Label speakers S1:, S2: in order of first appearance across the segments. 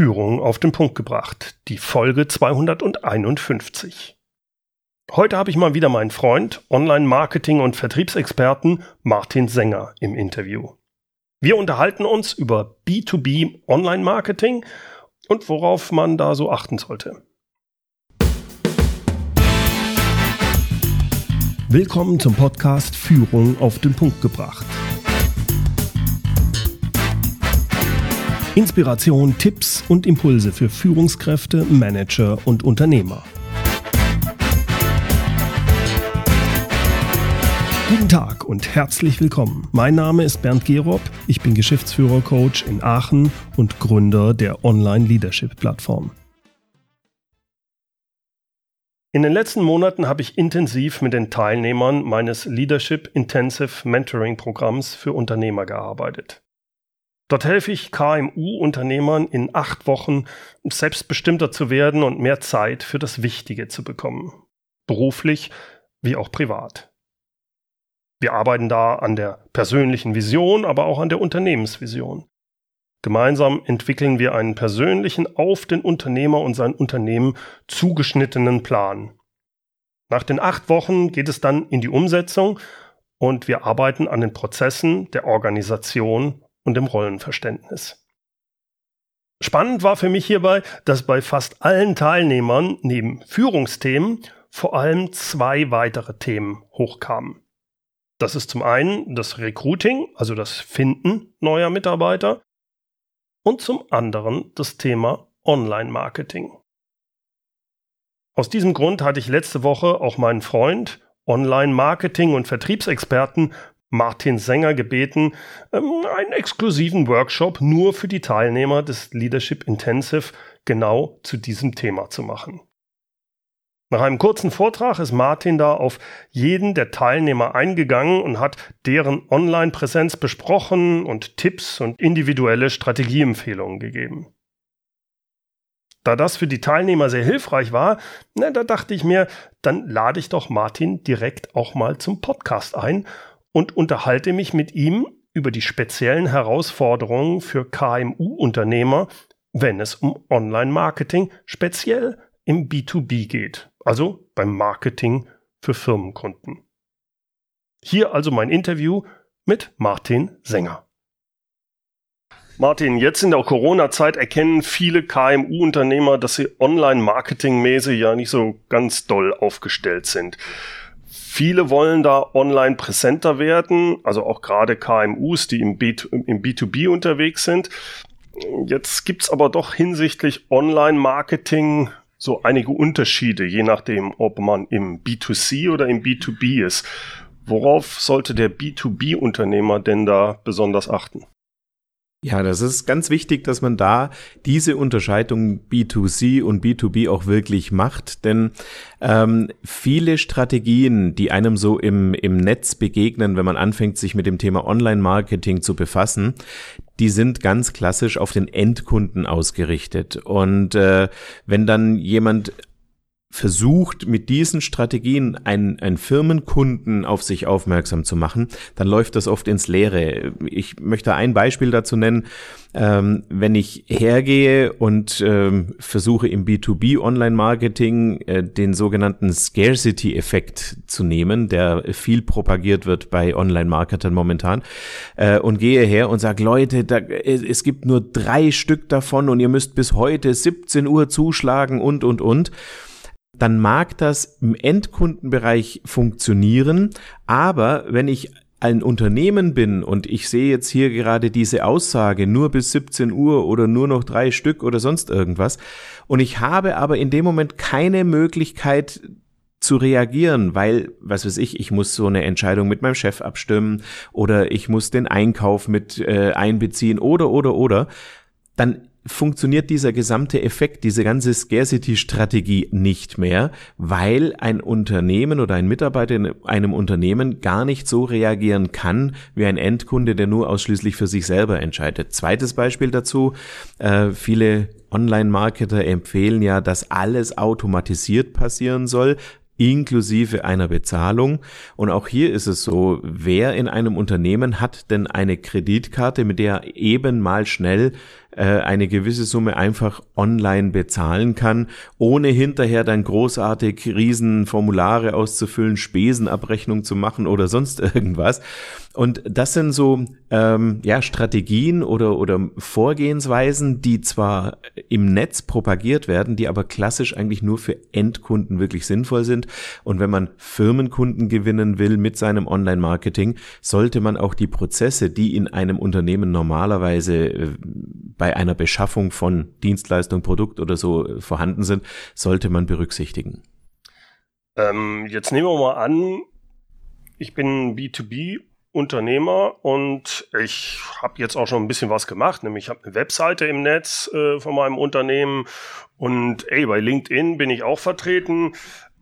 S1: Führung auf den Punkt gebracht, die Folge 251. Heute habe ich mal wieder meinen Freund, Online-Marketing- und Vertriebsexperten Martin Sänger im Interview. Wir unterhalten uns über B2B Online-Marketing und worauf man da so achten sollte. Willkommen zum Podcast Führung auf den Punkt gebracht. Inspiration, Tipps und Impulse für Führungskräfte, Manager und Unternehmer. Guten Tag und herzlich willkommen. Mein Name ist Bernd Gerob, ich bin Geschäftsführer-Coach in Aachen und Gründer der Online-Leadership-Plattform. In den letzten Monaten habe ich intensiv mit den Teilnehmern meines Leadership Intensive Mentoring Programms für Unternehmer gearbeitet. Dort helfe ich KMU-Unternehmern in acht Wochen selbstbestimmter zu werden und mehr Zeit für das Wichtige zu bekommen. Beruflich wie auch privat. Wir arbeiten da an der persönlichen Vision, aber auch an der Unternehmensvision. Gemeinsam entwickeln wir einen persönlichen, auf den Unternehmer und sein Unternehmen zugeschnittenen Plan. Nach den acht Wochen geht es dann in die Umsetzung und wir arbeiten an den Prozessen der Organisation und dem Rollenverständnis. Spannend war für mich hierbei, dass bei fast allen Teilnehmern neben Führungsthemen vor allem zwei weitere Themen hochkamen. Das ist zum einen das Recruiting, also das Finden neuer Mitarbeiter, und zum anderen das Thema Online-Marketing. Aus diesem Grund hatte ich letzte Woche auch meinen Freund, Online-Marketing- und Vertriebsexperten Martin Sänger gebeten, ähm, einen exklusiven Workshop nur für die Teilnehmer des Leadership Intensive genau zu diesem Thema zu machen. Nach einem kurzen Vortrag ist Martin da auf jeden der Teilnehmer eingegangen und hat deren Online-Präsenz besprochen und Tipps und individuelle Strategieempfehlungen gegeben. Da das für die Teilnehmer sehr hilfreich war, na, da dachte ich mir, dann lade ich doch Martin direkt auch mal zum Podcast ein und unterhalte mich mit ihm über die speziellen Herausforderungen für KMU-Unternehmer, wenn es um Online-Marketing speziell im B2B geht, also beim Marketing für Firmenkunden. Hier also mein Interview mit Martin Sänger. Martin, jetzt in der Corona-Zeit erkennen viele KMU-Unternehmer, dass sie online-marketingmäßig ja nicht so ganz doll aufgestellt sind. Viele wollen da online präsenter werden, also auch gerade KMUs, die im, B im B2B unterwegs sind. Jetzt gibt's aber doch hinsichtlich Online-Marketing so einige Unterschiede, je nachdem, ob man im B2C oder im B2B ist. Worauf sollte der B2B-Unternehmer denn da besonders achten?
S2: Ja, das ist ganz wichtig, dass man da diese Unterscheidung B2C und B2B auch wirklich macht, denn ähm, viele Strategien, die einem so im, im Netz begegnen, wenn man anfängt, sich mit dem Thema Online-Marketing zu befassen, die sind ganz klassisch auf den Endkunden ausgerichtet. Und äh, wenn dann jemand versucht, mit diesen Strategien einen, einen Firmenkunden auf sich aufmerksam zu machen, dann läuft das oft ins Leere. Ich möchte ein Beispiel dazu nennen. Ähm, wenn ich hergehe und ähm, versuche im B2B Online-Marketing äh, den sogenannten Scarcity-Effekt zu nehmen, der viel propagiert wird bei Online-Marketern momentan, äh, und gehe her und sage, Leute, da, es gibt nur drei Stück davon und ihr müsst bis heute 17 Uhr zuschlagen und, und, und dann mag das im Endkundenbereich funktionieren, aber wenn ich ein Unternehmen bin und ich sehe jetzt hier gerade diese Aussage nur bis 17 Uhr oder nur noch drei Stück oder sonst irgendwas und ich habe aber in dem Moment keine Möglichkeit zu reagieren, weil, was weiß ich, ich muss so eine Entscheidung mit meinem Chef abstimmen oder ich muss den Einkauf mit äh, einbeziehen oder oder oder, dann funktioniert dieser gesamte Effekt, diese ganze Scarcity-Strategie nicht mehr, weil ein Unternehmen oder ein Mitarbeiter in einem Unternehmen gar nicht so reagieren kann wie ein Endkunde, der nur ausschließlich für sich selber entscheidet. Zweites Beispiel dazu, äh, viele Online-Marketer empfehlen ja, dass alles automatisiert passieren soll, inklusive einer Bezahlung. Und auch hier ist es so, wer in einem Unternehmen hat denn eine Kreditkarte, mit der eben mal schnell eine gewisse Summe einfach online bezahlen kann, ohne hinterher dann großartig riesen Formulare auszufüllen, Spesenabrechnung zu machen oder sonst irgendwas. Und das sind so ähm, ja Strategien oder oder Vorgehensweisen, die zwar im Netz propagiert werden, die aber klassisch eigentlich nur für Endkunden wirklich sinnvoll sind. Und wenn man Firmenkunden gewinnen will mit seinem Online-Marketing, sollte man auch die Prozesse, die in einem Unternehmen normalerweise äh, bei einer Beschaffung von Dienstleistung, Produkt oder so äh, vorhanden sind, sollte man berücksichtigen.
S1: Ähm, jetzt nehmen wir mal an, ich bin B2B Unternehmer und ich habe jetzt auch schon ein bisschen was gemacht, nämlich ich habe eine Webseite im Netz äh, von meinem Unternehmen und ey, bei LinkedIn bin ich auch vertreten,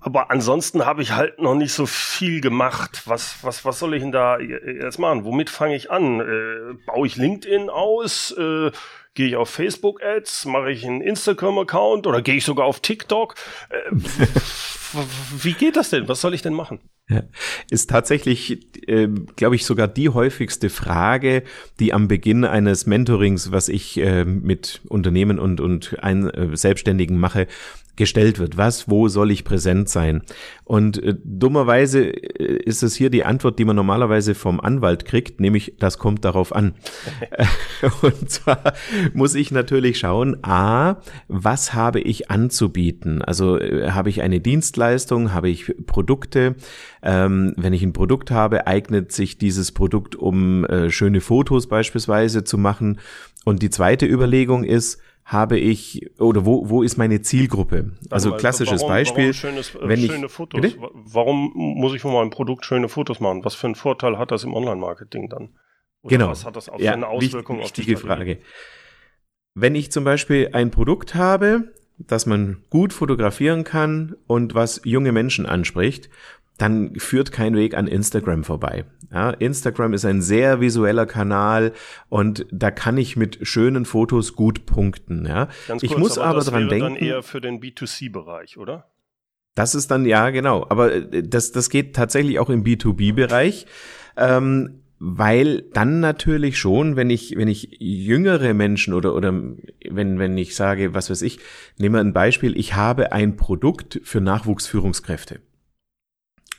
S1: aber ansonsten habe ich halt noch nicht so viel gemacht. Was, was, was soll ich denn da jetzt machen? Womit fange ich an? Äh, baue ich LinkedIn aus? Äh, Gehe ich auf Facebook-Ads? Mache ich einen Instagram-Account? Oder gehe ich sogar auf TikTok? Äh, wie geht das denn? Was soll ich denn machen?
S2: Ja, ist tatsächlich, äh, glaube ich, sogar die häufigste Frage, die am Beginn eines Mentorings, was ich äh, mit Unternehmen und, und ein, äh, Selbstständigen mache, gestellt wird. Was, wo soll ich präsent sein? Und äh, dummerweise äh, ist es hier die Antwort, die man normalerweise vom Anwalt kriegt, nämlich das kommt darauf an. und zwar muss ich natürlich schauen, a, was habe ich anzubieten? Also äh, habe ich eine Dienstleistung, habe ich Produkte? Ähm, wenn ich ein Produkt habe, eignet sich dieses Produkt, um äh, schöne Fotos beispielsweise zu machen. Und die zweite Überlegung ist, habe ich oder wo wo ist meine Zielgruppe? Also klassisches warum, Beispiel. Warum
S1: schönes, äh, wenn schöne ich, Fotos. Bitte? Warum muss ich von meinem Produkt schöne Fotos machen? Was für einen Vorteil hat das im Online-Marketing dann?
S2: Oder genau. Was hat das auch für eine Auswirkung auf die Frage. Wenn ich zum Beispiel ein Produkt habe, das man gut fotografieren kann und was junge Menschen anspricht dann führt kein Weg an Instagram vorbei. Ja, Instagram ist ein sehr visueller Kanal und da kann ich mit schönen Fotos gut punkten. Ja.
S1: Ganz ich kurz, muss aber, aber das dran wäre denken. Dann eher für den B2C-Bereich, oder?
S2: Das ist dann ja genau, aber äh, das das geht tatsächlich auch im B2B-Bereich. Ähm, weil dann natürlich schon, wenn ich, wenn ich jüngere Menschen oder, oder wenn, wenn ich sage, was weiß ich, nehmen wir ein Beispiel, ich habe ein Produkt für Nachwuchsführungskräfte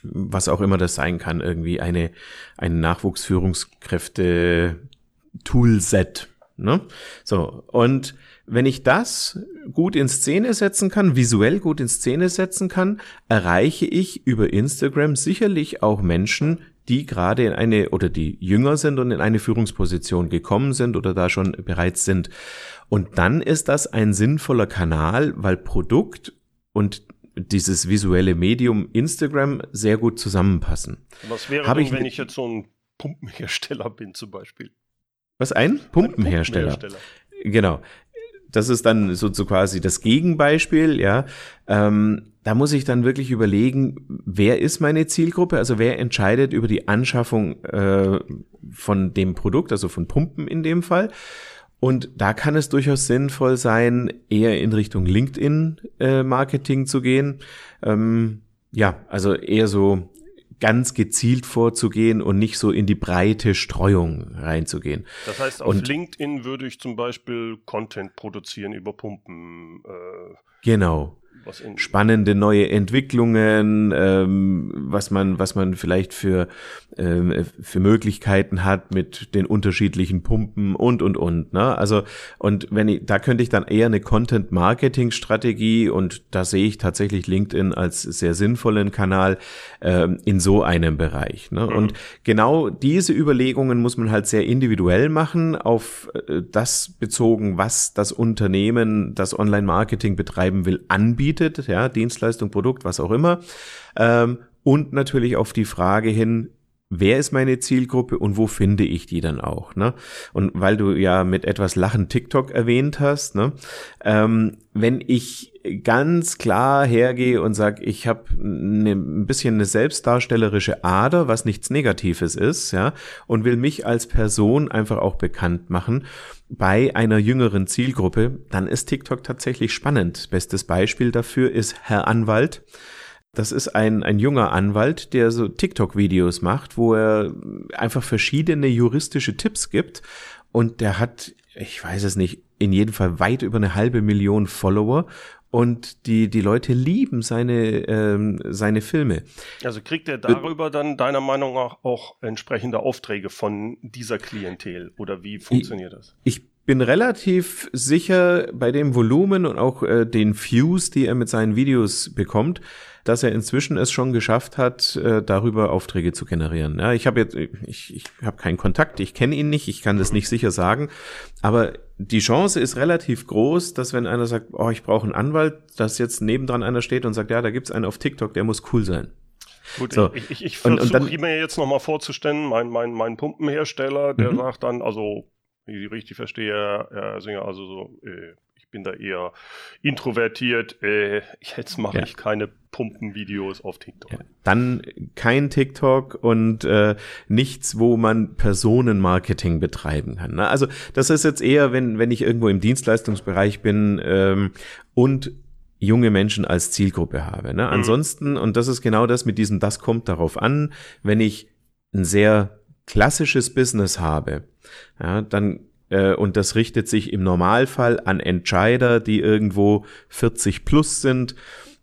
S2: was auch immer das sein kann, irgendwie eine, ein Nachwuchsführungskräfte-Toolset. Ne? So, und wenn ich das gut in Szene setzen kann, visuell gut in Szene setzen kann, erreiche ich über Instagram sicherlich auch Menschen, die gerade in eine oder die jünger sind und in eine Führungsposition gekommen sind oder da schon bereits sind. Und dann ist das ein sinnvoller Kanal, weil Produkt und dieses visuelle Medium Instagram sehr gut zusammenpassen.
S1: Was wäre denn, ich, wenn ich jetzt so ein Pumpenhersteller bin zum Beispiel?
S2: Was ein Pumpenhersteller? Ein Pumpenhersteller. Genau. Das ist dann so, so quasi das Gegenbeispiel, ja. Ähm, da muss ich dann wirklich überlegen, wer ist meine Zielgruppe? Also wer entscheidet über die Anschaffung äh, von dem Produkt, also von Pumpen in dem Fall? Und da kann es durchaus sinnvoll sein, eher in Richtung LinkedIn-Marketing äh, zu gehen. Ähm, ja, also eher so ganz gezielt vorzugehen und nicht so in die breite Streuung reinzugehen.
S1: Das heißt, auf und, LinkedIn würde ich zum Beispiel Content produzieren über Pumpen.
S2: Äh, genau spannende neue Entwicklungen, ähm, was man, was man vielleicht für, ähm, für Möglichkeiten hat mit den unterschiedlichen Pumpen und und und. Ne? Also und wenn ich, da könnte ich dann eher eine Content-Marketing-Strategie und da sehe ich tatsächlich LinkedIn als sehr sinnvollen Kanal ähm, in so einem Bereich. Ne? Mhm. Und genau diese Überlegungen muss man halt sehr individuell machen, auf äh, das bezogen, was das Unternehmen, das Online-Marketing betreiben will, anbietet bietet, ja, Dienstleistung, Produkt, was auch immer. Ähm, und natürlich auf die Frage hin, wer ist meine Zielgruppe und wo finde ich die dann auch, ne? Und weil du ja mit etwas Lachen TikTok erwähnt hast, ne? Ähm, wenn ich ganz klar hergehe und sage, ich habe ne, ein bisschen eine selbstdarstellerische Ader, was nichts Negatives ist, ja, und will mich als Person einfach auch bekannt machen bei einer jüngeren Zielgruppe, dann ist TikTok tatsächlich spannend. Bestes Beispiel dafür ist Herr Anwalt. Das ist ein, ein junger Anwalt, der so TikTok-Videos macht, wo er einfach verschiedene juristische Tipps gibt. Und der hat ich weiß es nicht, in jedem Fall weit über eine halbe Million Follower und die, die Leute lieben seine, ähm, seine Filme.
S1: Also kriegt er darüber dann deiner Meinung nach auch entsprechende Aufträge von dieser Klientel oder wie funktioniert
S2: ich,
S1: das?
S2: Ich bin relativ sicher bei dem Volumen und auch äh, den Views, die er mit seinen Videos bekommt, dass er inzwischen es schon geschafft hat, äh, darüber Aufträge zu generieren. Ja, ich habe jetzt, ich, ich habe keinen Kontakt, ich kenne ihn nicht, ich kann das nicht sicher sagen, aber die Chance ist relativ groß, dass wenn einer sagt, oh, ich brauche einen Anwalt, dass jetzt nebendran einer steht und sagt, ja, da gibt's einen auf TikTok, der muss cool sein.
S1: Gut, so. ich, ich, ich versuche mir jetzt nochmal vorzustellen, mein, mein, mein Pumpenhersteller, der mhm. sagt dann, also, wie ich richtig verstehe, Herr Singer, also so, äh, bin da eher introvertiert. Äh, jetzt mache ja. ich keine Pumpenvideos auf TikTok. Ja.
S2: Dann kein TikTok und äh, nichts, wo man Personenmarketing betreiben kann. Ne? Also das ist jetzt eher, wenn, wenn ich irgendwo im Dienstleistungsbereich bin ähm, und junge Menschen als Zielgruppe habe. Ne? Mhm. Ansonsten, und das ist genau das mit diesem, das kommt darauf an, wenn ich ein sehr klassisches Business habe, ja, dann äh, und das richtet sich im Normalfall an Entscheider, die irgendwo 40 plus sind,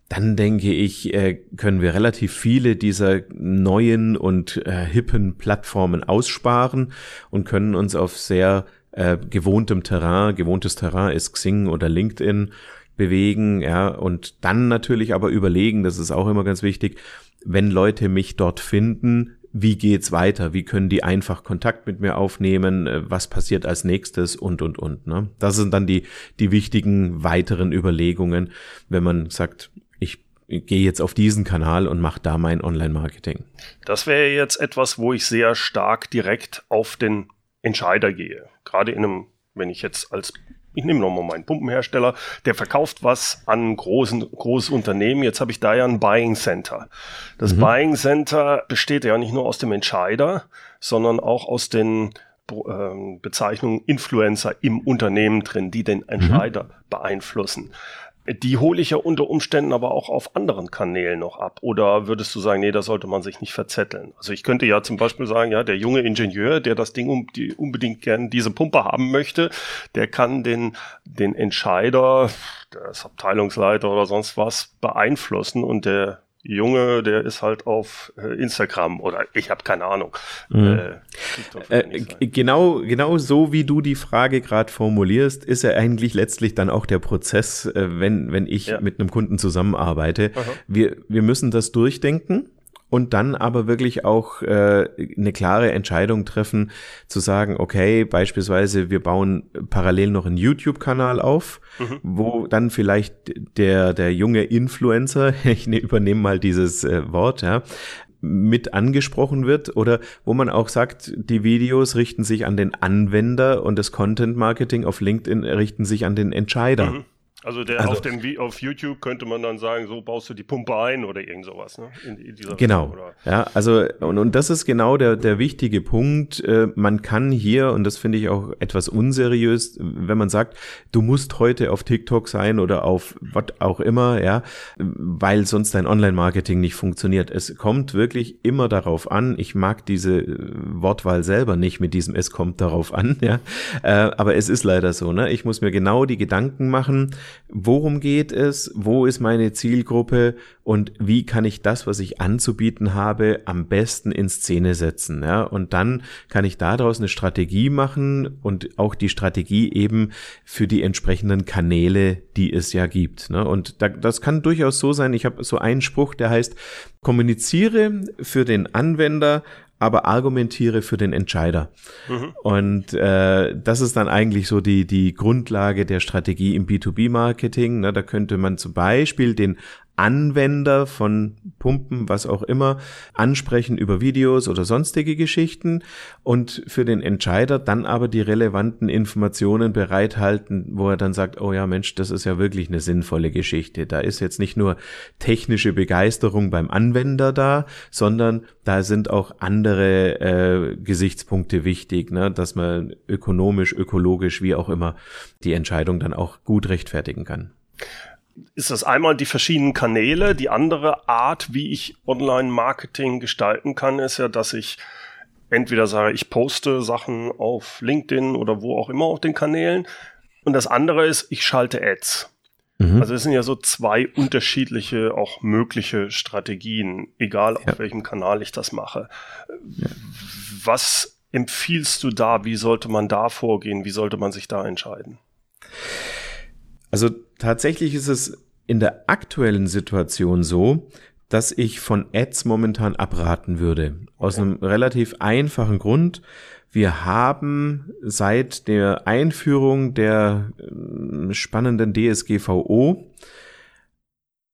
S2: dann denke ich, äh, können wir relativ viele dieser neuen und äh, hippen Plattformen aussparen und können uns auf sehr äh, gewohntem Terrain, gewohntes Terrain ist Xing oder LinkedIn bewegen, ja, und dann natürlich aber überlegen, das ist auch immer ganz wichtig, wenn Leute mich dort finden, wie geht's weiter, wie können die einfach Kontakt mit mir aufnehmen, äh, was passiert als nächstes und und und. Ne? Das sind dann die die wichtigen weiteren Überlegungen, wenn man sagt, ich gehe jetzt auf diesen Kanal und mache da mein Online-Marketing.
S1: Das wäre jetzt etwas, wo ich sehr stark direkt auf den Entscheider gehe. Gerade in einem, wenn ich jetzt als ich nehme nochmal meinen Pumpenhersteller, der verkauft was an großen, großes Unternehmen. Jetzt habe ich da ja ein Buying Center. Das mhm. Buying Center besteht ja nicht nur aus dem Entscheider, sondern auch aus den ähm, Bezeichnungen Influencer im Unternehmen drin, die den Entscheider mhm. beeinflussen. Die hole ich ja unter Umständen aber auch auf anderen Kanälen noch ab. Oder würdest du sagen, nee, da sollte man sich nicht verzetteln? Also ich könnte ja zum Beispiel sagen, ja, der junge Ingenieur, der das Ding um, die, unbedingt gern diese Pumpe haben möchte, der kann den, den Entscheider, das Abteilungsleiter oder sonst was beeinflussen und der Junge, der ist halt auf äh, Instagram oder ich habe keine Ahnung. Mhm.
S2: Äh, äh, genau, genau so wie du die Frage gerade formulierst, ist ja eigentlich letztlich dann auch der Prozess, äh, wenn wenn ich ja. mit einem Kunden zusammenarbeite. Wir wir müssen das durchdenken und dann aber wirklich auch äh, eine klare Entscheidung treffen, zu sagen, okay, beispielsweise wir bauen parallel noch einen YouTube-Kanal auf, mhm. wo dann vielleicht der, der junge Influencer, ich ne, übernehme mal dieses äh, Wort, ja, mit angesprochen wird oder wo man auch sagt, die Videos richten sich an den Anwender und das Content Marketing auf LinkedIn richten sich an den Entscheider. Mhm.
S1: Also der also, auf dem auf YouTube könnte man dann sagen, so baust du die Pumpe ein oder irgend sowas, ne?
S2: In, in genau. Richtung, ja, also und, und das ist genau der der wichtige Punkt. Äh, man kann hier und das finde ich auch etwas unseriös, wenn man sagt, du musst heute auf TikTok sein oder auf was auch immer, ja, weil sonst dein Online-Marketing nicht funktioniert. Es kommt wirklich immer darauf an. Ich mag diese äh, Wortwahl selber nicht mit diesem es kommt darauf an, ja, äh, aber es ist leider so, ne? Ich muss mir genau die Gedanken machen worum geht es, wo ist meine Zielgruppe und wie kann ich das, was ich anzubieten habe, am besten in Szene setzen. Ja? Und dann kann ich daraus eine Strategie machen und auch die Strategie eben für die entsprechenden Kanäle, die es ja gibt. Ne? Und da, das kann durchaus so sein, ich habe so einen Spruch, der heißt, kommuniziere für den Anwender aber argumentiere für den Entscheider. Mhm. Und äh, das ist dann eigentlich so die, die Grundlage der Strategie im B2B-Marketing. Da könnte man zum Beispiel den Anwender von Pumpen, was auch immer, ansprechen über Videos oder sonstige Geschichten und für den Entscheider dann aber die relevanten Informationen bereithalten, wo er dann sagt, oh ja Mensch, das ist ja wirklich eine sinnvolle Geschichte. Da ist jetzt nicht nur technische Begeisterung beim Anwender da, sondern da sind auch andere äh, Gesichtspunkte wichtig, ne? dass man ökonomisch, ökologisch, wie auch immer, die Entscheidung dann auch gut rechtfertigen kann
S1: ist das einmal die verschiedenen Kanäle. Die andere Art, wie ich Online-Marketing gestalten kann, ist ja, dass ich entweder sage ich poste Sachen auf LinkedIn oder wo auch immer auf den Kanälen. Und das andere ist, ich schalte Ads. Mhm. Also es sind ja so zwei unterschiedliche, auch mögliche Strategien, egal auf ja. welchem Kanal ich das mache. Ja. Was empfiehlst du da? Wie sollte man da vorgehen? Wie sollte man sich da entscheiden?
S2: Also tatsächlich ist es in der aktuellen Situation so, dass ich von Ads momentan abraten würde. Aus einem relativ einfachen Grund. Wir haben seit der Einführung der ähm, spannenden DSGVO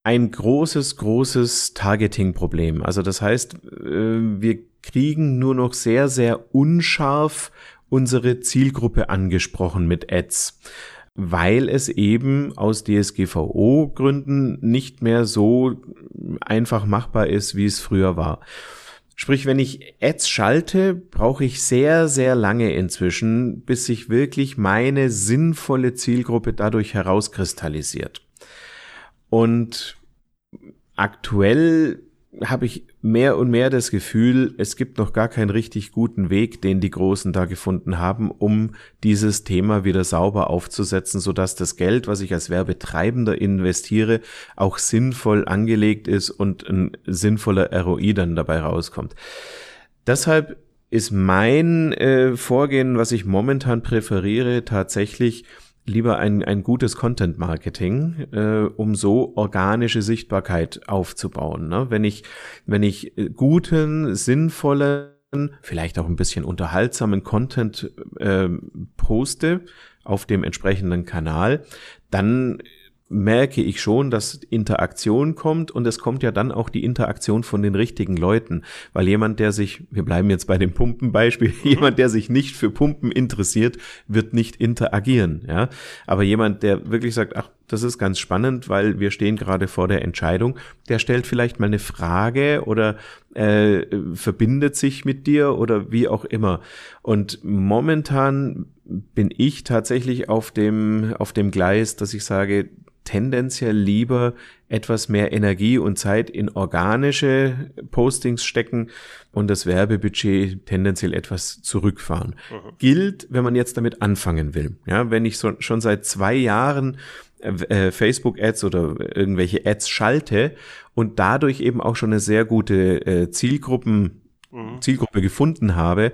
S2: ein großes, großes Targeting-Problem. Also das heißt, äh, wir kriegen nur noch sehr, sehr unscharf unsere Zielgruppe angesprochen mit Ads weil es eben aus DSGVO-Gründen nicht mehr so einfach machbar ist, wie es früher war. Sprich, wenn ich Ads schalte, brauche ich sehr, sehr lange inzwischen, bis sich wirklich meine sinnvolle Zielgruppe dadurch herauskristallisiert. Und aktuell habe ich mehr und mehr das Gefühl, es gibt noch gar keinen richtig guten Weg, den die Großen da gefunden haben, um dieses Thema wieder sauber aufzusetzen, sodass das Geld, was ich als Werbetreibender investiere, auch sinnvoll angelegt ist und ein sinnvoller ROI dann dabei rauskommt. Deshalb ist mein äh, Vorgehen, was ich momentan präferiere, tatsächlich lieber ein, ein gutes Content-Marketing, äh, um so organische Sichtbarkeit aufzubauen. Ne? Wenn ich, wenn ich guten, sinnvollen, vielleicht auch ein bisschen unterhaltsamen Content äh, poste auf dem entsprechenden Kanal, dann merke ich schon, dass Interaktion kommt und es kommt ja dann auch die Interaktion von den richtigen Leuten, weil jemand, der sich, wir bleiben jetzt bei dem Pumpenbeispiel, jemand, der sich nicht für Pumpen interessiert, wird nicht interagieren, ja. Aber jemand, der wirklich sagt, ach, das ist ganz spannend, weil wir stehen gerade vor der Entscheidung, der stellt vielleicht mal eine Frage oder äh, verbindet sich mit dir oder wie auch immer. Und momentan bin ich tatsächlich auf dem, auf dem Gleis, dass ich sage, tendenziell lieber etwas mehr Energie und Zeit in organische Postings stecken und das Werbebudget tendenziell etwas zurückfahren. Mhm. Gilt, wenn man jetzt damit anfangen will. Ja, wenn ich so, schon seit zwei Jahren äh, Facebook-Ads oder irgendwelche Ads schalte und dadurch eben auch schon eine sehr gute äh, Zielgruppen, mhm. Zielgruppe gefunden habe,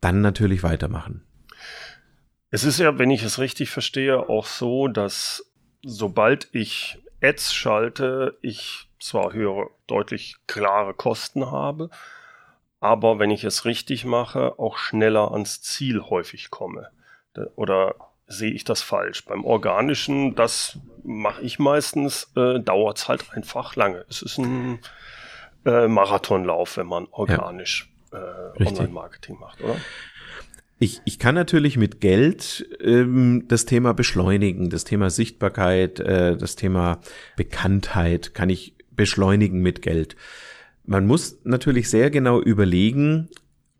S2: dann natürlich weitermachen.
S1: Es ist ja, wenn ich es richtig verstehe, auch so, dass sobald ich Ads schalte, ich zwar höhere, deutlich klare Kosten habe, aber wenn ich es richtig mache, auch schneller ans Ziel häufig komme. Oder sehe ich das falsch? Beim Organischen, das mache ich meistens, äh, dauert es halt einfach lange. Es ist ein äh, Marathonlauf, wenn man organisch ja, äh, Online-Marketing macht, oder?
S2: Ich, ich kann natürlich mit Geld ähm, das Thema beschleunigen, das Thema Sichtbarkeit, äh, das Thema Bekanntheit kann ich beschleunigen mit Geld. Man muss natürlich sehr genau überlegen,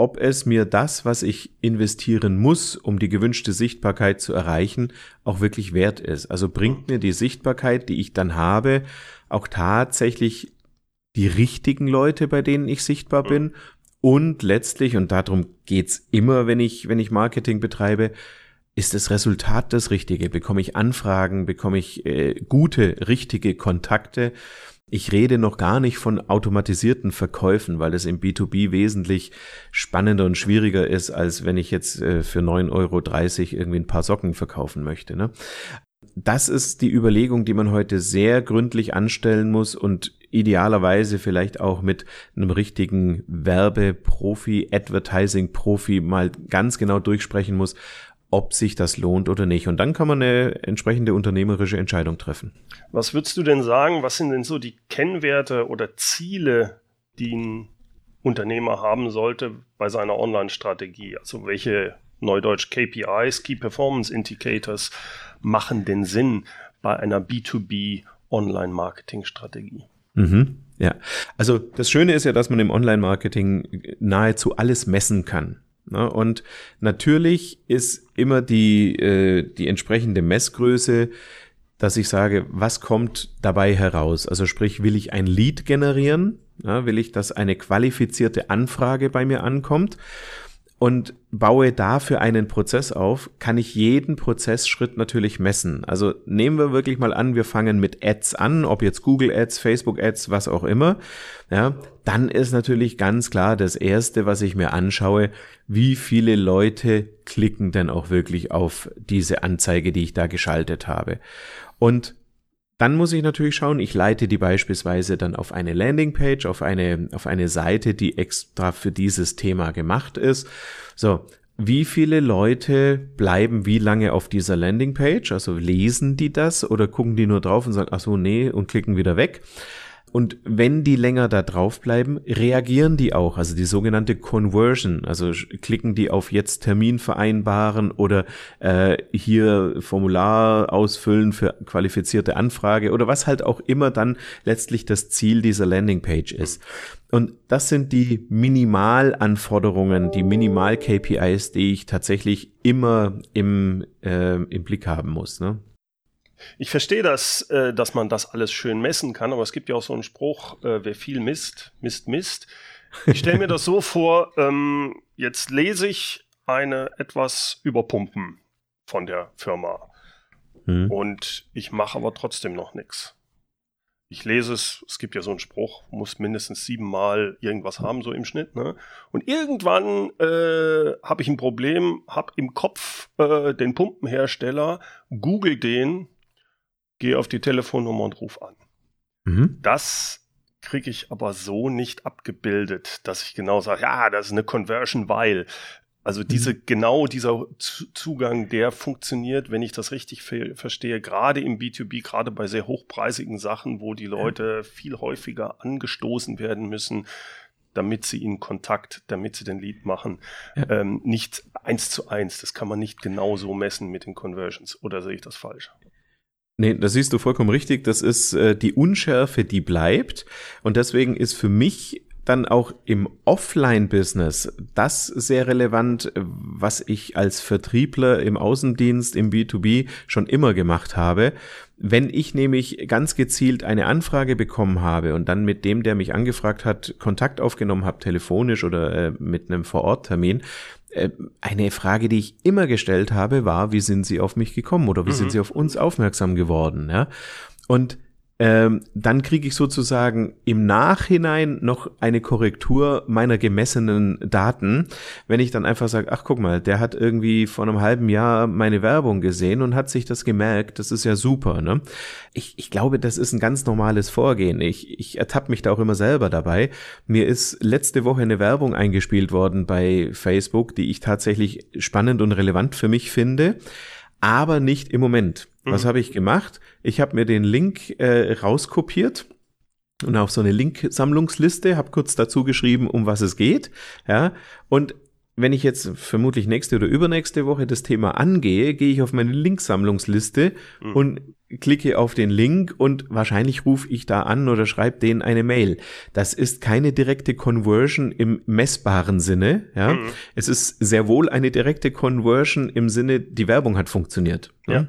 S2: ob es mir das, was ich investieren muss, um die gewünschte Sichtbarkeit zu erreichen, auch wirklich wert ist. Also bringt mir die Sichtbarkeit, die ich dann habe, auch tatsächlich die richtigen Leute, bei denen ich sichtbar bin, und letztlich, und darum geht's immer, wenn ich, wenn ich Marketing betreibe, ist das Resultat das Richtige? Bekomme ich Anfragen? Bekomme ich äh, gute, richtige Kontakte? Ich rede noch gar nicht von automatisierten Verkäufen, weil es im B2B wesentlich spannender und schwieriger ist, als wenn ich jetzt äh, für 9,30 Euro irgendwie ein paar Socken verkaufen möchte. Ne? Das ist die Überlegung, die man heute sehr gründlich anstellen muss und idealerweise vielleicht auch mit einem richtigen Werbeprofi, Advertising-Profi mal ganz genau durchsprechen muss, ob sich das lohnt oder nicht. Und dann kann man eine entsprechende unternehmerische Entscheidung treffen.
S1: Was würdest du denn sagen, was sind denn so die Kennwerte oder Ziele, die ein Unternehmer haben sollte bei seiner Online-Strategie? Also welche Neudeutsch KPIs, Key Performance Indicators, machen denn Sinn bei einer B2B Online-Marketing-Strategie?
S2: Mhm. Ja, also das Schöne ist ja, dass man im Online-Marketing nahezu alles messen kann. Ne? Und natürlich ist immer die, äh, die entsprechende Messgröße dass ich sage, was kommt dabei heraus? Also sprich, will ich ein Lead generieren? Ja, will ich, dass eine qualifizierte Anfrage bei mir ankommt? Und baue dafür einen Prozess auf, kann ich jeden Prozessschritt natürlich messen. Also nehmen wir wirklich mal an, wir fangen mit Ads an, ob jetzt Google Ads, Facebook Ads, was auch immer. Ja, dann ist natürlich ganz klar das erste, was ich mir anschaue, wie viele Leute klicken denn auch wirklich auf diese Anzeige, die ich da geschaltet habe. Und dann muss ich natürlich schauen, ich leite die beispielsweise dann auf eine Landingpage, auf eine, auf eine Seite, die extra für dieses Thema gemacht ist. So, wie viele Leute bleiben wie lange auf dieser Landingpage? Also lesen die das oder gucken die nur drauf und sagen, ach so, nee, und klicken wieder weg? Und wenn die länger da drauf bleiben, reagieren die auch, also die sogenannte Conversion, also klicken die auf jetzt Termin vereinbaren oder äh, hier Formular ausfüllen für qualifizierte Anfrage oder was halt auch immer dann letztlich das Ziel dieser Landingpage ist. Und das sind die Minimalanforderungen, die Minimal-KPIs, die ich tatsächlich immer im, äh, im Blick haben muss. Ne?
S1: Ich verstehe das, äh, dass man das alles schön messen kann, aber es gibt ja auch so einen Spruch, äh, wer viel misst, misst, misst. Ich stelle mir das so vor, ähm, jetzt lese ich eine etwas überpumpen von der Firma hm. und ich mache aber trotzdem noch nichts. Ich lese es, es gibt ja so einen Spruch, muss mindestens siebenmal irgendwas haben, so im Schnitt. Ne? Und irgendwann äh, habe ich ein Problem, habe im Kopf äh, den Pumpenhersteller, google den gehe auf die Telefonnummer und ruf an. Mhm. Das kriege ich aber so nicht abgebildet, dass ich genau sage, ja, das ist eine Conversion, weil. Also diese, mhm. genau dieser Zugang, der funktioniert, wenn ich das richtig verstehe, gerade im B2B, gerade bei sehr hochpreisigen Sachen, wo die Leute viel häufiger angestoßen werden müssen, damit sie ihnen Kontakt, damit sie den Lead machen. Ja. Ähm, nicht eins zu eins. Das kann man nicht genau so messen mit den Conversions. Oder sehe ich das falsch?
S2: Nee, das siehst du vollkommen richtig. Das ist äh, die Unschärfe, die bleibt. Und deswegen ist für mich dann auch im Offline-Business das sehr relevant, was ich als Vertriebler im Außendienst, im B2B schon immer gemacht habe. Wenn ich nämlich ganz gezielt eine Anfrage bekommen habe und dann mit dem, der mich angefragt hat, Kontakt aufgenommen habe, telefonisch oder äh, mit einem Vororttermin, eine Frage, die ich immer gestellt habe, war, wie sind Sie auf mich gekommen oder wie mhm. sind Sie auf uns aufmerksam geworden? Ja? Und ähm, dann kriege ich sozusagen im Nachhinein noch eine Korrektur meiner gemessenen Daten, wenn ich dann einfach sage, ach guck mal, der hat irgendwie vor einem halben Jahr meine Werbung gesehen und hat sich das gemerkt, das ist ja super. Ne? Ich, ich glaube, das ist ein ganz normales Vorgehen. Ich, ich ertappe mich da auch immer selber dabei. Mir ist letzte Woche eine Werbung eingespielt worden bei Facebook, die ich tatsächlich spannend und relevant für mich finde aber nicht im Moment. Was mhm. habe ich gemacht? Ich habe mir den Link äh, rauskopiert und auf so eine Link-Sammlungsliste, habe kurz dazu geschrieben, um was es geht, ja, und wenn ich jetzt vermutlich nächste oder übernächste Woche das Thema angehe, gehe ich auf meine Linksammlungsliste mhm. und klicke auf den Link und wahrscheinlich rufe ich da an oder schreibe denen eine Mail. Das ist keine direkte Conversion im messbaren Sinne. Ja? Mhm. Es ist sehr wohl eine direkte Conversion im Sinne, die Werbung hat funktioniert. Ja. ja.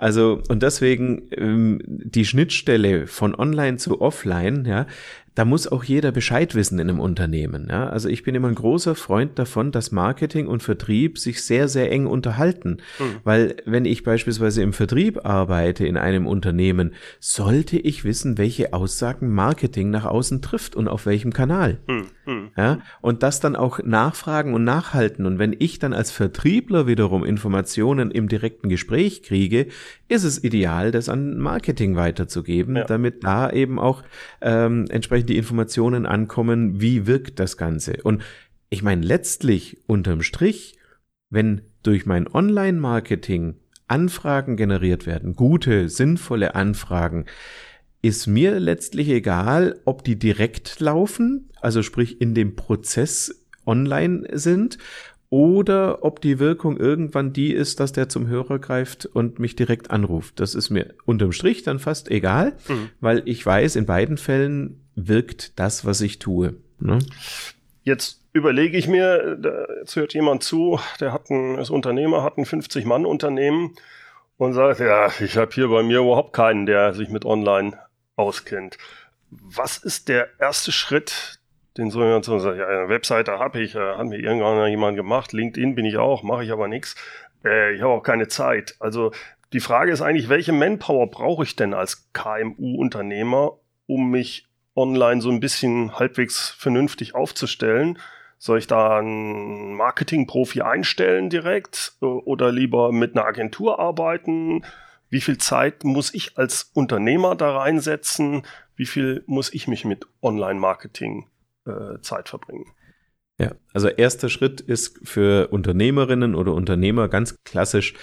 S2: Also und deswegen ähm, die Schnittstelle von Online zu Offline, ja, da muss auch jeder Bescheid wissen in einem Unternehmen. Ja? Also ich bin immer ein großer Freund davon, dass Marketing und Vertrieb sich sehr, sehr eng unterhalten. Mhm. Weil wenn ich beispielsweise im Vertrieb arbeite in einem Unternehmen, sollte ich wissen, welche Aussagen Marketing nach außen trifft und auf welchem Kanal. Mhm. Ja? Und das dann auch nachfragen und nachhalten. Und wenn ich dann als Vertriebler wiederum Informationen im direkten Gespräch kriege, ist es ideal, das an Marketing weiterzugeben, ja. damit da eben auch ähm, entsprechend die Informationen ankommen, wie wirkt das Ganze. Und ich meine, letztlich unterm Strich, wenn durch mein Online-Marketing Anfragen generiert werden, gute, sinnvolle Anfragen, ist mir letztlich egal, ob die direkt laufen, also sprich in dem Prozess online sind, oder ob die Wirkung irgendwann die ist, dass der zum Hörer greift und mich direkt anruft. Das ist mir unterm Strich dann fast egal, mhm. weil ich weiß, in beiden Fällen wirkt das, was ich tue. Ne?
S1: Jetzt überlege ich mir, jetzt hört jemand zu, der hat ein, ist Unternehmer, hat ein 50-Mann-Unternehmen und sagt, ja, ich habe hier bei mir überhaupt keinen, der sich mit Online auskennt. Was ist der erste Schritt, den so jemand sagt, ja, eine Webseite habe ich, äh, hat mir irgendwann jemand gemacht, LinkedIn bin ich auch, mache ich aber nichts. Äh, ich habe auch keine Zeit. Also die Frage ist eigentlich, welche Manpower brauche ich denn als KMU-Unternehmer, um mich online so ein bisschen halbwegs vernünftig aufzustellen? Soll ich da einen Marketing-Profi einstellen direkt äh, oder lieber mit einer Agentur arbeiten? Wie viel Zeit muss ich als Unternehmer da reinsetzen? Wie viel muss ich mich mit Online-Marketing äh, Zeit verbringen?
S2: Ja, also erster Schritt ist für Unternehmerinnen oder Unternehmer ganz klassisch,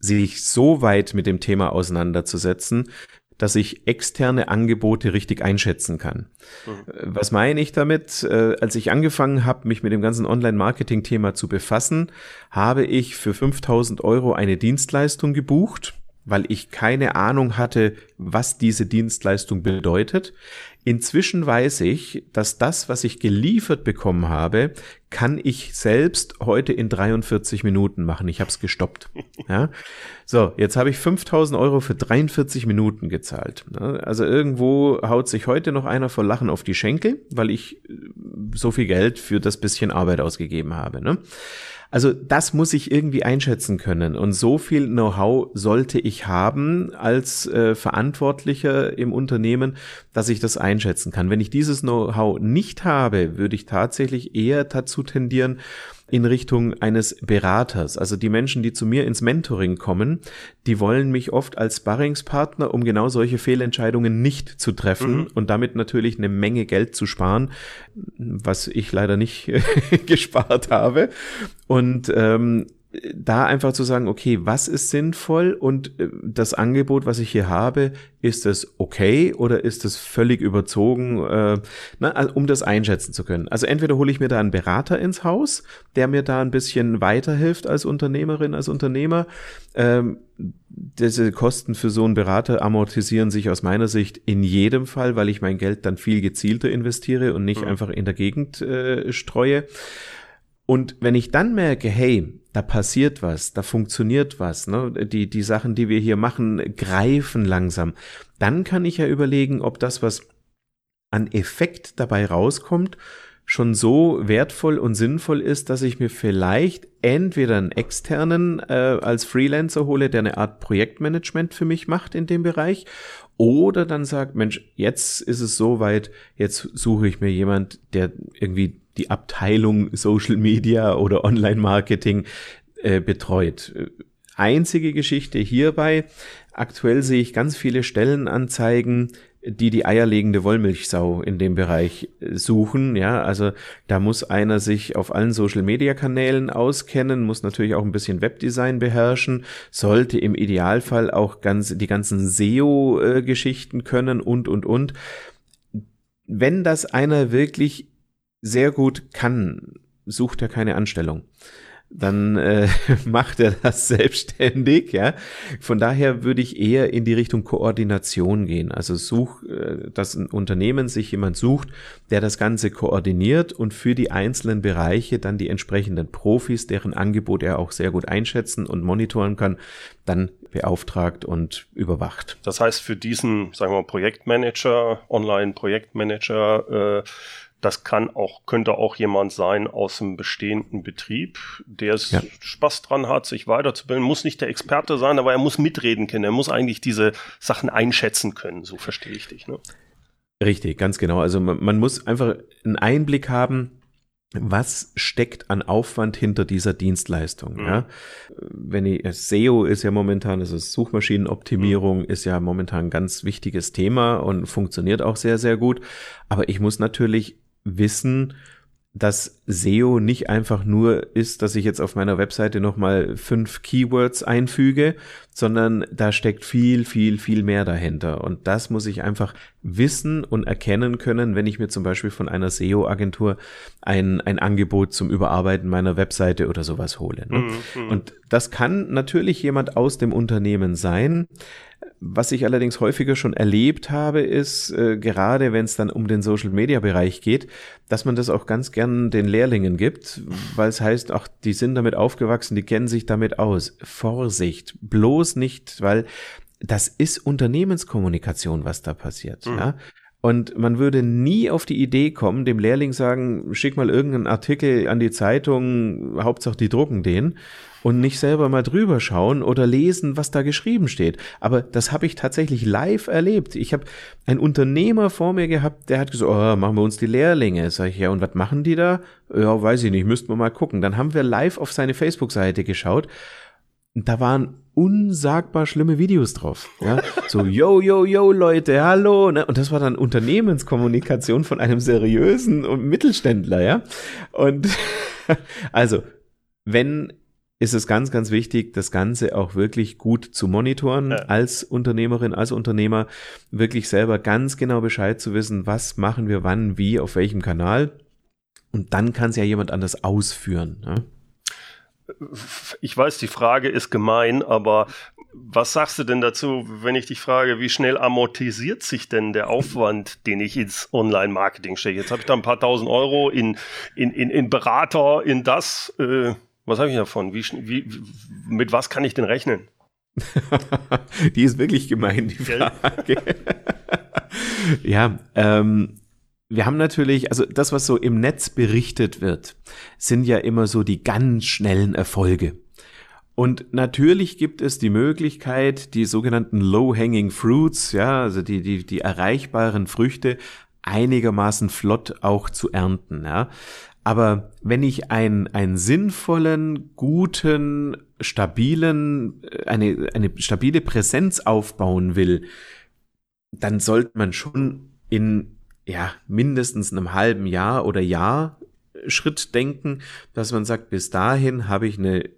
S2: sich so weit mit dem Thema auseinanderzusetzen, dass ich externe Angebote richtig einschätzen kann. Mhm. Was meine ich damit? Äh, als ich angefangen habe, mich mit dem ganzen Online-Marketing-Thema zu befassen, habe ich für 5000 Euro eine Dienstleistung gebucht weil ich keine Ahnung hatte, was diese Dienstleistung bedeutet. Inzwischen weiß ich, dass das, was ich geliefert bekommen habe, kann ich selbst heute in 43 Minuten machen. Ich habe es gestoppt. Ja? So, jetzt habe ich 5000 Euro für 43 Minuten gezahlt. Also irgendwo haut sich heute noch einer vor Lachen auf die Schenkel, weil ich so viel Geld für das bisschen Arbeit ausgegeben habe. Ne? Also das muss ich irgendwie einschätzen können. Und so viel Know-how sollte ich haben als äh, Verantwortlicher im Unternehmen, dass ich das einschätzen kann. Wenn ich dieses Know-how nicht habe, würde ich tatsächlich eher dazu tendieren, in Richtung eines Beraters. Also die Menschen, die zu mir ins Mentoring kommen, die wollen mich oft als Sparringspartner, um genau solche Fehlentscheidungen nicht zu treffen mhm. und damit natürlich eine Menge Geld zu sparen, was ich leider nicht gespart habe. Und ähm, da einfach zu sagen, okay, was ist sinnvoll und äh, das Angebot, was ich hier habe, ist es okay oder ist es völlig überzogen, äh, na, also, um das einschätzen zu können. Also entweder hole ich mir da einen Berater ins Haus, der mir da ein bisschen weiterhilft als Unternehmerin, als Unternehmer. Ähm, diese Kosten für so einen Berater amortisieren sich aus meiner Sicht in jedem Fall, weil ich mein Geld dann viel gezielter investiere und nicht mhm. einfach in der Gegend äh, streue. Und wenn ich dann merke, hey, da passiert was, da funktioniert was, ne? die, die Sachen, die wir hier machen, greifen langsam, dann kann ich ja überlegen, ob das, was an Effekt dabei rauskommt, schon so wertvoll und sinnvoll ist, dass ich mir vielleicht entweder einen externen äh, als Freelancer hole, der eine Art Projektmanagement für mich macht in dem Bereich, oder dann sagt, Mensch, jetzt ist es soweit, jetzt suche ich mir jemand, der irgendwie die Abteilung Social Media oder Online Marketing äh, betreut. Einzige Geschichte hierbei, aktuell sehe ich ganz viele Stellenanzeigen, die die eierlegende Wollmilchsau in dem Bereich äh, suchen. Ja, also da muss einer sich auf allen Social Media Kanälen auskennen, muss natürlich auch ein bisschen Webdesign beherrschen, sollte im Idealfall auch ganz, die ganzen SEO äh, Geschichten können und, und, und. Wenn das einer wirklich sehr gut kann, sucht er keine Anstellung dann äh, macht er das selbstständig, ja. Von daher würde ich eher in die Richtung Koordination gehen. Also such, äh, dass ein Unternehmen sich jemand sucht, der das Ganze koordiniert und für die einzelnen Bereiche dann die entsprechenden Profis, deren Angebot er auch sehr gut einschätzen und monitoren kann, dann beauftragt und überwacht.
S1: Das heißt, für diesen, sagen wir mal, Projektmanager, Online-Projektmanager, äh, das kann auch, könnte auch jemand sein aus einem bestehenden Betrieb, der ja. Spaß dran hat, sich weiterzubilden. Muss nicht der Experte sein, aber er muss mitreden können. Er muss eigentlich diese Sachen einschätzen können. So verstehe ich dich. Ne?
S2: Richtig, ganz genau. Also man, man muss einfach einen Einblick haben, was steckt an Aufwand hinter dieser Dienstleistung? Mhm. Ja? Wenn ich, SEO ist ja momentan, also Suchmaschinenoptimierung mhm. ist ja momentan ein ganz wichtiges Thema und funktioniert auch sehr, sehr gut. Aber ich muss natürlich wissen, dass SEO nicht einfach nur ist, dass ich jetzt auf meiner Webseite nochmal fünf Keywords einfüge, sondern da steckt viel, viel, viel mehr dahinter. Und das muss ich einfach wissen und erkennen können, wenn ich mir zum Beispiel von einer SEO-Agentur ein, ein Angebot zum Überarbeiten meiner Webseite oder sowas hole. Ne? Mhm, mhm. Und das kann natürlich jemand aus dem Unternehmen sein, was ich allerdings häufiger schon erlebt habe, ist, äh, gerade wenn es dann um den Social-Media-Bereich geht, dass man das auch ganz gern den Lehrlingen gibt, weil es heißt, ach, die sind damit aufgewachsen, die kennen sich damit aus. Vorsicht, bloß nicht, weil das ist Unternehmenskommunikation, was da passiert. Mhm. Ja? Und man würde nie auf die Idee kommen, dem Lehrling sagen, schick mal irgendeinen Artikel an die Zeitung, Hauptsache die drucken den und nicht selber mal drüber schauen oder lesen, was da geschrieben steht. Aber das habe ich tatsächlich live erlebt. Ich habe einen Unternehmer vor mir gehabt, der hat gesagt, oh, machen wir uns die Lehrlinge. Sag ich, ja, und was machen die da? Ja, weiß ich nicht, müssten wir mal gucken. Dann haben wir live auf seine Facebook-Seite geschaut. Da waren unsagbar schlimme Videos drauf. Ja, so yo yo yo Leute, hallo. Ne? Und das war dann Unternehmenskommunikation von einem seriösen Mittelständler, ja. Und also, wenn ist es ganz, ganz wichtig, das Ganze auch wirklich gut zu monitoren, ja. als Unternehmerin, als Unternehmer, wirklich selber ganz genau Bescheid zu wissen, was machen wir wann, wie, auf welchem Kanal. Und dann kann es ja jemand anders ausführen. Ne?
S1: ich weiß, die Frage ist gemein, aber was sagst du denn dazu, wenn ich dich frage, wie schnell amortisiert sich denn der Aufwand, den ich ins Online-Marketing stecke? Jetzt habe ich da ein paar tausend Euro in, in, in, in Berater, in das. Äh, was habe ich davon? Wie, wie, mit was kann ich denn rechnen?
S2: die ist wirklich gemein, die Frage. ja, ähm, wir haben natürlich, also das, was so im Netz berichtet wird, sind ja immer so die ganz schnellen Erfolge. Und natürlich gibt es die Möglichkeit, die sogenannten low-hanging fruits, ja, also die, die, die erreichbaren Früchte einigermaßen flott auch zu ernten, ja. Aber wenn ich einen, einen sinnvollen, guten, stabilen, äh, eine, eine stabile Präsenz aufbauen will, dann sollte man schon in ja, mindestens einem halben Jahr oder Jahr Schritt denken, dass man sagt, bis dahin habe ich eine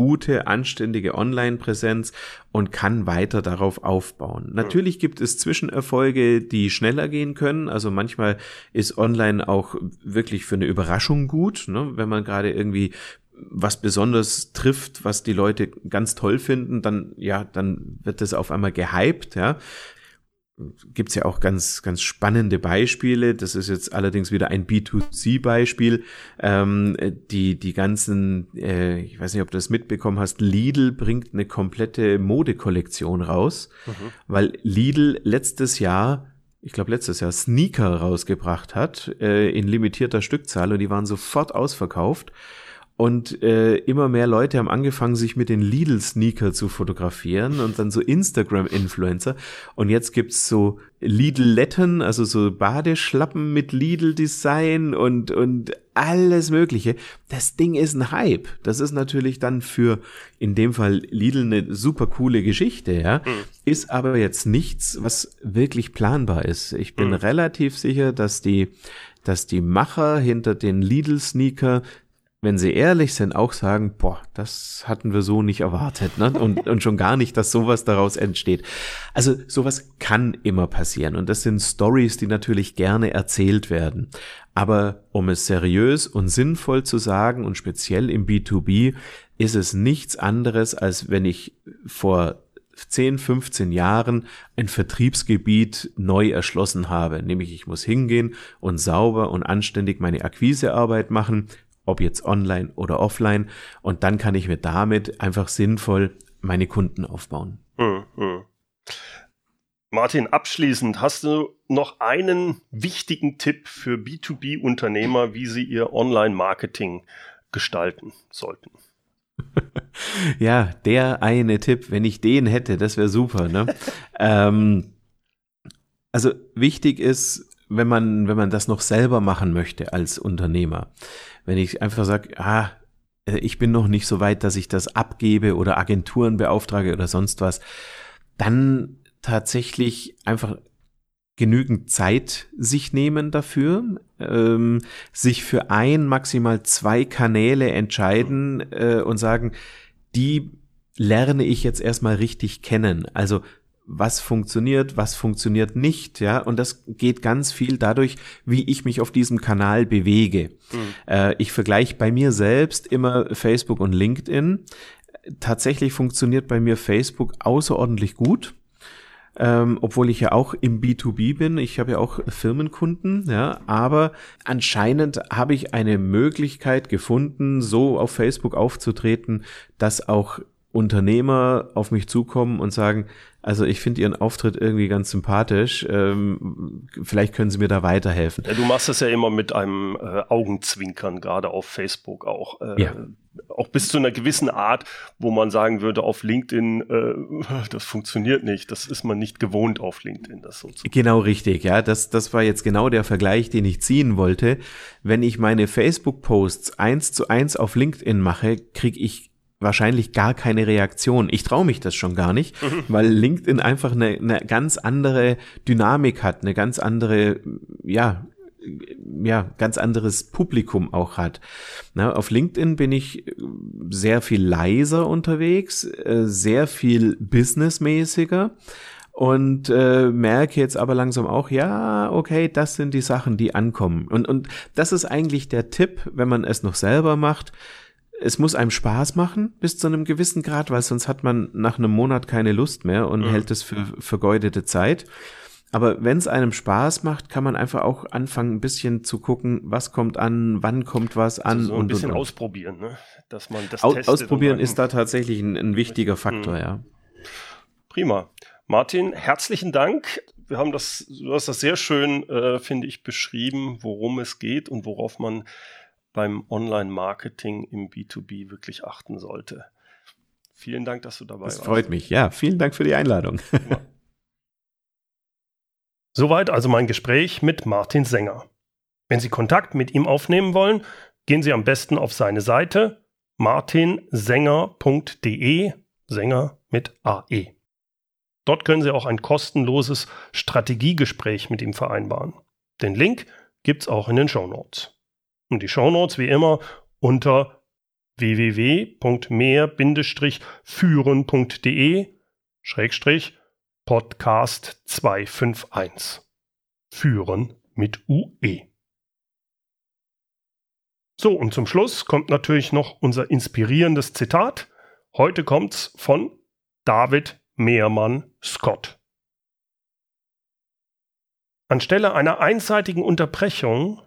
S2: gute, anständige Online-Präsenz und kann weiter darauf aufbauen. Natürlich gibt es Zwischenerfolge, die schneller gehen können. Also manchmal ist Online auch wirklich für eine Überraschung gut, ne? wenn man gerade irgendwie was besonders trifft, was die Leute ganz toll finden, dann ja, dann wird das auf einmal gehypt, ja gibt's ja auch ganz, ganz spannende Beispiele. Das ist jetzt allerdings wieder ein B2C-Beispiel. Ähm, die, die ganzen, äh, ich weiß nicht, ob du das mitbekommen hast, Lidl bringt eine komplette Modekollektion raus, mhm. weil Lidl letztes Jahr ich glaube letztes Jahr Sneaker rausgebracht hat äh, in limitierter Stückzahl und die waren sofort ausverkauft. Und äh, immer mehr Leute haben angefangen, sich mit den Lidl-Sneaker zu fotografieren und dann so Instagram-Influencer. Und jetzt gibt's so Lidl-Letten, also so Badeschlappen mit Lidl-Design und, und alles Mögliche. Das Ding ist ein Hype. Das ist natürlich dann für, in dem Fall Lidl, eine super coole Geschichte, ja. Mhm. Ist aber jetzt nichts, was wirklich planbar ist. Ich bin mhm. relativ sicher, dass die, dass die Macher hinter den Lidl-Sneaker wenn sie ehrlich sind, auch sagen, boah, das hatten wir so nicht erwartet, ne? Und, und schon gar nicht, dass sowas daraus entsteht. Also sowas kann immer passieren und das sind Stories, die natürlich gerne erzählt werden. Aber um es seriös und sinnvoll zu sagen und speziell im B2B, ist es nichts anderes, als wenn ich vor 10, 15 Jahren ein Vertriebsgebiet neu erschlossen habe. Nämlich ich muss hingehen und sauber und anständig meine Akquisearbeit machen, ob jetzt online oder offline. Und dann kann ich mir damit einfach sinnvoll meine Kunden aufbauen. Hm, hm.
S1: Martin, abschließend, hast du noch einen wichtigen Tipp für B2B-Unternehmer, wie sie ihr Online-Marketing gestalten sollten?
S2: ja, der eine Tipp, wenn ich den hätte, das wäre super. Ne? ähm, also wichtig ist, wenn man, wenn man das noch selber machen möchte als Unternehmer, wenn ich einfach sage, ah, äh, ich bin noch nicht so weit, dass ich das abgebe oder Agenturen beauftrage oder sonst was, dann tatsächlich einfach genügend Zeit sich nehmen dafür, ähm, sich für ein, maximal zwei Kanäle entscheiden äh, und sagen, die lerne ich jetzt erstmal richtig kennen. Also was funktioniert, was funktioniert nicht, ja, und das geht ganz viel dadurch, wie ich mich auf diesem Kanal bewege. Mhm. Äh, ich vergleiche bei mir selbst immer Facebook und LinkedIn. Tatsächlich funktioniert bei mir Facebook außerordentlich gut. ähm, obwohl ich ja auch im B2B bin. Ich habe ja auch Firmenkunden, ja, aber anscheinend habe ich eine Möglichkeit gefunden, so auf Facebook aufzutreten, dass auch Unternehmer auf mich zukommen und sagen, also ich finde Ihren Auftritt irgendwie ganz sympathisch. Ähm, vielleicht können Sie mir da weiterhelfen.
S1: Ja, du machst das ja immer mit einem äh, Augenzwinkern, gerade auf Facebook auch. Äh, ja. Auch bis zu einer gewissen Art, wo man sagen würde, auf LinkedIn, äh, das funktioniert nicht. Das ist man nicht gewohnt auf LinkedIn. Das so zu
S2: genau richtig, ja. Das, das war jetzt genau der Vergleich, den ich ziehen wollte. Wenn ich meine Facebook-Posts eins zu eins auf LinkedIn mache, kriege ich wahrscheinlich gar keine Reaktion. Ich traue mich das schon gar nicht, mhm. weil LinkedIn einfach eine, eine ganz andere Dynamik hat, eine ganz andere, ja, ja, ganz anderes Publikum auch hat. Na, auf LinkedIn bin ich sehr viel leiser unterwegs, äh, sehr viel businessmäßiger und äh, merke jetzt aber langsam auch, ja, okay, das sind die Sachen, die ankommen. Und, und das ist eigentlich der Tipp, wenn man es noch selber macht es muss einem Spaß machen bis zu einem gewissen Grad, weil sonst hat man nach einem Monat keine Lust mehr und mhm. hält es für vergeudete Zeit. Aber wenn es einem Spaß macht, kann man einfach auch anfangen, ein bisschen zu gucken, was kommt an, wann kommt was an. Also
S1: so
S2: ein
S1: und, bisschen
S2: und, und.
S1: ausprobieren, ne?
S2: dass man das Aus, Ausprobieren ist da tatsächlich ein, ein wichtiger Faktor, mhm. ja.
S1: Prima. Martin, herzlichen Dank. Wir haben das, du hast das sehr schön, äh, finde ich, beschrieben, worum es geht und worauf man beim Online-Marketing im B2B wirklich achten sollte. Vielen Dank, dass du dabei
S2: das warst. Das freut mich. Ja, vielen Dank für die Einladung. Ja.
S1: Soweit also mein Gespräch mit Martin Sänger. Wenn Sie Kontakt mit ihm aufnehmen wollen, gehen Sie am besten auf seine Seite martinsänger.de, Sänger mit AE. Dort können Sie auch ein kostenloses Strategiegespräch mit ihm vereinbaren. Den Link gibt's auch in den Show Notes. Und die Shownotes wie immer unter www.mehr-führen.de Schrägstrich Podcast 251. Führen mit UE. So, und zum Schluss kommt natürlich noch unser inspirierendes Zitat. Heute kommt's von David Mehrmann Scott. Anstelle einer einseitigen Unterbrechung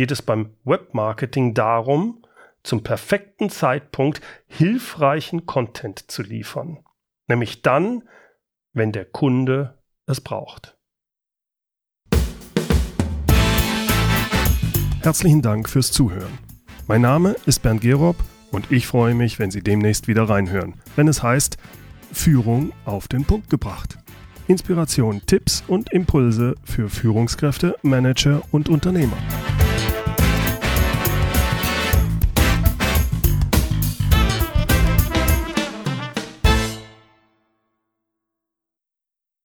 S1: geht es beim Webmarketing darum, zum perfekten Zeitpunkt hilfreichen Content zu liefern. Nämlich dann, wenn der Kunde es braucht. Herzlichen Dank fürs Zuhören. Mein Name ist Bernd Gerob und ich freue mich, wenn Sie demnächst wieder reinhören, wenn es heißt Führung auf den Punkt gebracht. Inspiration, Tipps und Impulse für Führungskräfte, Manager und Unternehmer.